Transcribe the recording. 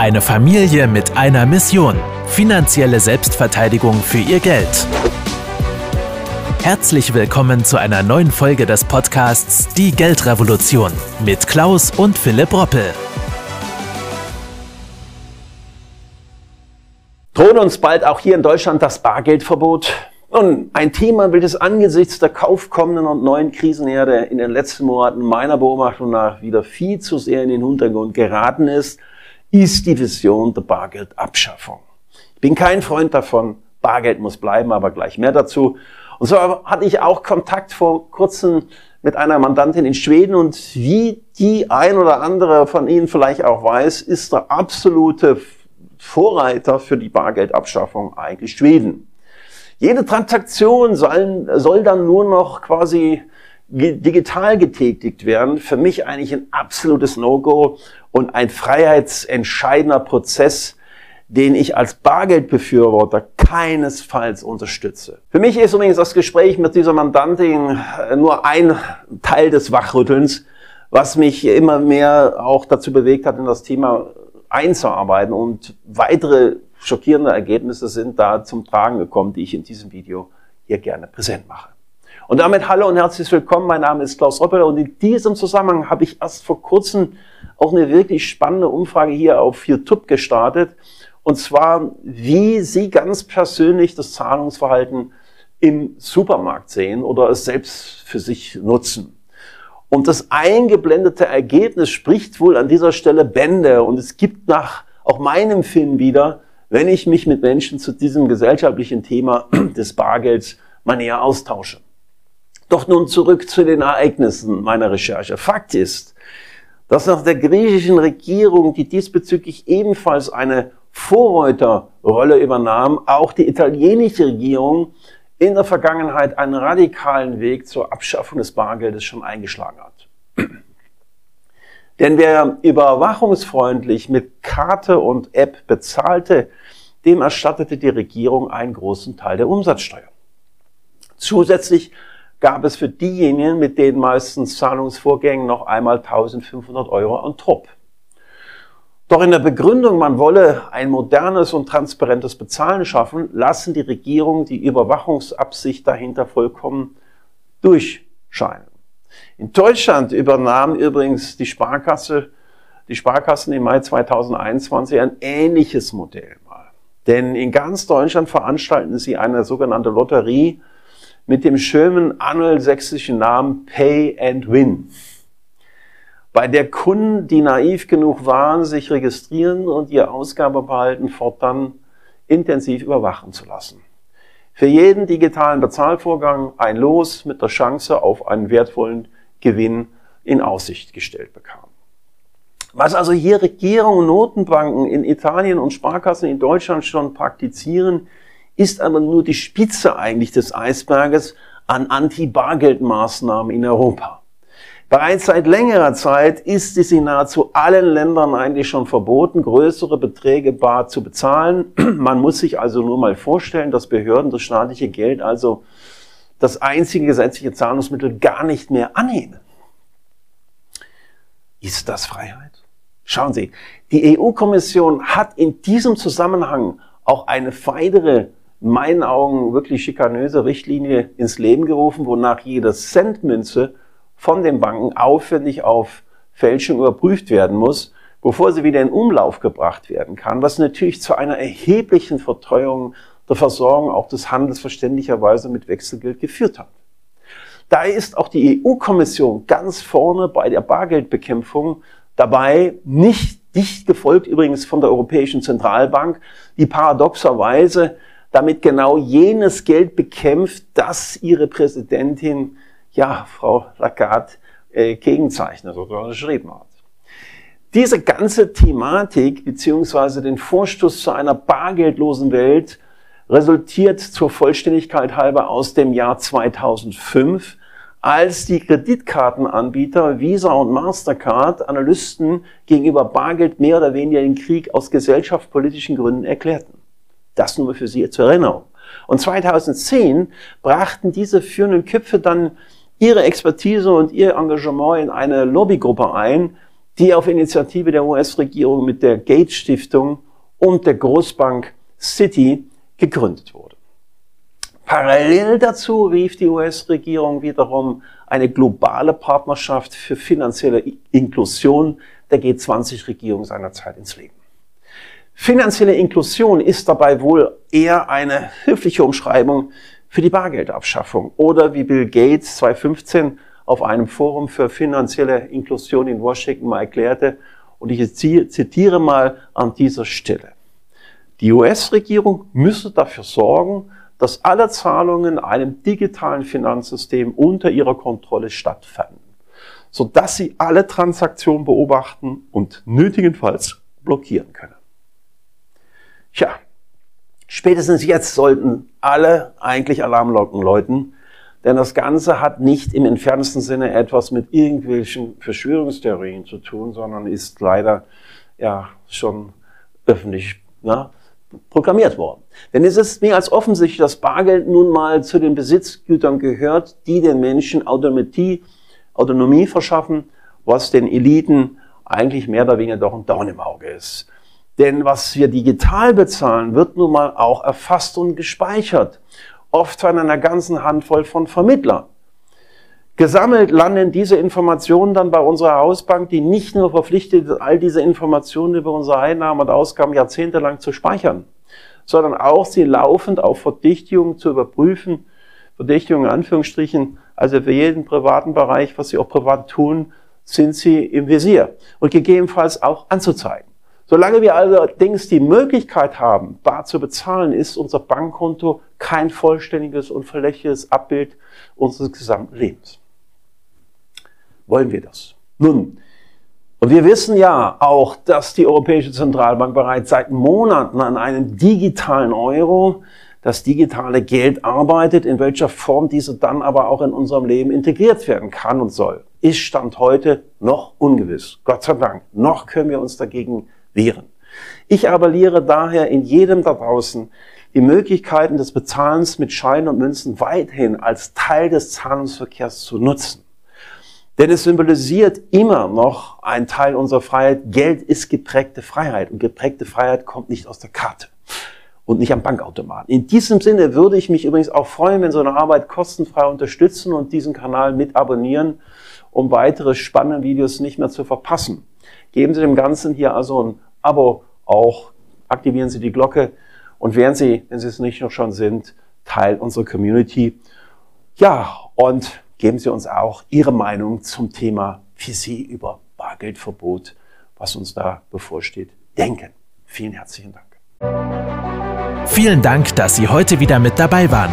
Eine Familie mit einer Mission. Finanzielle Selbstverteidigung für ihr Geld. Herzlich willkommen zu einer neuen Folge des Podcasts Die Geldrevolution mit Klaus und Philipp Roppel. Droht uns bald auch hier in Deutschland das Bargeldverbot? Nun, ein Thema, welches angesichts der kaufkommenden und neuen Krisenherde in den letzten Monaten meiner Beobachtung nach wieder viel zu sehr in den Hintergrund geraten ist, ist die Vision der Bargeldabschaffung. Ich bin kein Freund davon, Bargeld muss bleiben, aber gleich mehr dazu. Und so hatte ich auch Kontakt vor kurzem mit einer Mandantin in Schweden und wie die ein oder andere von Ihnen vielleicht auch weiß, ist der absolute Vorreiter für die Bargeldabschaffung eigentlich Schweden. Jede Transaktion soll, soll dann nur noch quasi digital getätigt werden. Für mich eigentlich ein absolutes No-Go und ein freiheitsentscheidender Prozess, den ich als Bargeldbefürworter keinesfalls unterstütze. Für mich ist übrigens das Gespräch mit dieser Mandantin nur ein Teil des Wachrüttelns, was mich immer mehr auch dazu bewegt hat, in das Thema einzuarbeiten und weitere schockierende Ergebnisse sind da zum Tragen gekommen, die ich in diesem Video hier gerne präsent mache. Und damit hallo und herzlich willkommen. Mein Name ist Klaus Roppel und in diesem Zusammenhang habe ich erst vor kurzem auch eine wirklich spannende Umfrage hier auf YouTube gestartet. Und zwar, wie Sie ganz persönlich das Zahlungsverhalten im Supermarkt sehen oder es selbst für sich nutzen. Und das eingeblendete Ergebnis spricht wohl an dieser Stelle Bände. Und es gibt nach auch meinem Film wieder, wenn ich mich mit Menschen zu diesem gesellschaftlichen Thema des Bargelds mal näher austausche. Doch nun zurück zu den Ereignissen meiner Recherche. Fakt ist, dass nach der griechischen Regierung, die diesbezüglich ebenfalls eine Vorreiterrolle übernahm, auch die italienische Regierung in der Vergangenheit einen radikalen Weg zur Abschaffung des Bargeldes schon eingeschlagen hat. Denn wer überwachungsfreundlich mit Karte und App bezahlte, dem erstattete die Regierung einen großen Teil der Umsatzsteuer. Zusätzlich gab es für diejenigen mit den meisten Zahlungsvorgängen noch einmal 1500 Euro on top. Doch in der Begründung, man wolle ein modernes und transparentes Bezahlen schaffen, lassen die Regierung die Überwachungsabsicht dahinter vollkommen durchscheinen. In Deutschland übernahm übrigens die Sparkasse, die Sparkassen im Mai 2021 ein ähnliches Modell mal. Denn in ganz Deutschland veranstalten sie eine sogenannte Lotterie mit dem schönen angelsächsischen Namen Pay and Win. Bei der Kunden, die naiv genug waren, sich registrieren und ihr Ausgabeverhalten fortan intensiv überwachen zu lassen. Für jeden digitalen Bezahlvorgang ein Los mit der Chance auf einen wertvollen Gewinn in Aussicht gestellt bekam. Was also hier Regierungen, Notenbanken in Italien und Sparkassen in Deutschland schon praktizieren, ist aber nur die Spitze eigentlich des Eisberges an Anti-Bargeld-Maßnahmen in Europa. Bereits seit längerer Zeit ist es in nahezu allen Ländern eigentlich schon verboten, größere Beträge bar zu bezahlen. Man muss sich also nur mal vorstellen, dass Behörden das staatliche Geld, also das einzige gesetzliche Zahlungsmittel, gar nicht mehr annehmen. Ist das Freiheit? Schauen Sie, die EU-Kommission hat in diesem Zusammenhang auch eine weitere in meinen Augen wirklich schikanöse Richtlinie ins Leben gerufen, wonach jede Centmünze von den Banken aufwendig auf Fälschung überprüft werden muss, bevor sie wieder in Umlauf gebracht werden kann, was natürlich zu einer erheblichen Verteuerung der Versorgung auch des Handels verständlicherweise mit Wechselgeld geführt hat. Daher ist auch die EU-Kommission ganz vorne bei der Bargeldbekämpfung dabei, nicht dicht gefolgt übrigens von der Europäischen Zentralbank, die paradoxerweise damit genau jenes Geld bekämpft, das ihre Präsidentin, ja, Frau Lagarde, äh, gegenzeichnet oder geschrieben hat. Diese ganze Thematik beziehungsweise den Vorstoß zu einer bargeldlosen Welt resultiert zur Vollständigkeit halber aus dem Jahr 2005, als die Kreditkartenanbieter Visa und Mastercard Analysten gegenüber Bargeld mehr oder weniger den Krieg aus gesellschaftspolitischen Gründen erklärten. Das nur für Sie zur Erinnerung. Und 2010 brachten diese führenden Köpfe dann ihre Expertise und ihr Engagement in eine Lobbygruppe ein, die auf Initiative der US-Regierung mit der Gates Stiftung und der Großbank Citi gegründet wurde. Parallel dazu rief die US-Regierung wiederum eine globale Partnerschaft für finanzielle Inklusion der G20-Regierung seinerzeit ins Leben. Finanzielle Inklusion ist dabei wohl eher eine höfliche Umschreibung für die Bargeldabschaffung oder wie Bill Gates 2015 auf einem Forum für finanzielle Inklusion in Washington mal erklärte, und ich zitiere mal an dieser Stelle. Die US-Regierung müsse dafür sorgen, dass alle Zahlungen in einem digitalen Finanzsystem unter ihrer Kontrolle stattfinden, sodass sie alle Transaktionen beobachten und nötigenfalls blockieren können. Tja, spätestens jetzt sollten alle eigentlich Alarmglocken läuten, denn das Ganze hat nicht im entferntesten Sinne etwas mit irgendwelchen Verschwörungstheorien zu tun, sondern ist leider ja schon öffentlich na, proklamiert worden. Denn es ist mehr als offensichtlich, dass Bargeld nun mal zu den Besitzgütern gehört, die den Menschen Autonomie, Autonomie verschaffen, was den Eliten eigentlich mehr oder weniger doch ein Dorn im Auge ist. Denn was wir digital bezahlen, wird nun mal auch erfasst und gespeichert. Oft von einer ganzen Handvoll von Vermittlern. Gesammelt landen diese Informationen dann bei unserer Hausbank, die nicht nur verpflichtet ist, all diese Informationen über unsere Einnahmen und Ausgaben jahrzehntelang zu speichern, sondern auch sie laufend auf Verdichtungen zu überprüfen. Verdichtungen in Anführungsstrichen, also für jeden privaten Bereich, was sie auch privat tun, sind sie im Visier und gegebenenfalls auch anzuzeigen. Solange wir allerdings die Möglichkeit haben, bar zu bezahlen, ist unser Bankkonto kein vollständiges und verlässliches Abbild unseres gesamten Lebens. Wollen wir das? Nun, und wir wissen ja auch, dass die Europäische Zentralbank bereits seit Monaten an einem digitalen Euro, das digitale Geld arbeitet, in welcher Form diese dann aber auch in unserem Leben integriert werden kann und soll, ist Stand heute noch ungewiss. Gott sei Dank, noch können wir uns dagegen wehren. Ich appelliere daher in jedem da draußen, die Möglichkeiten des Bezahlens mit Scheinen und Münzen weiterhin als Teil des Zahlungsverkehrs zu nutzen. Denn es symbolisiert immer noch einen Teil unserer Freiheit. Geld ist geprägte Freiheit und geprägte Freiheit kommt nicht aus der Karte und nicht am Bankautomaten. In diesem Sinne würde ich mich übrigens auch freuen, wenn so eine Arbeit kostenfrei unterstützen und diesen Kanal mit abonnieren, um weitere spannende Videos nicht mehr zu verpassen. Geben Sie dem Ganzen hier also ein Abo auch, aktivieren Sie die Glocke und werden Sie, wenn Sie es nicht noch schon sind, Teil unserer Community. Ja, und geben Sie uns auch Ihre Meinung zum Thema für Sie über Bargeldverbot, was uns da bevorsteht, denken. Vielen herzlichen Dank. Vielen Dank, dass Sie heute wieder mit dabei waren.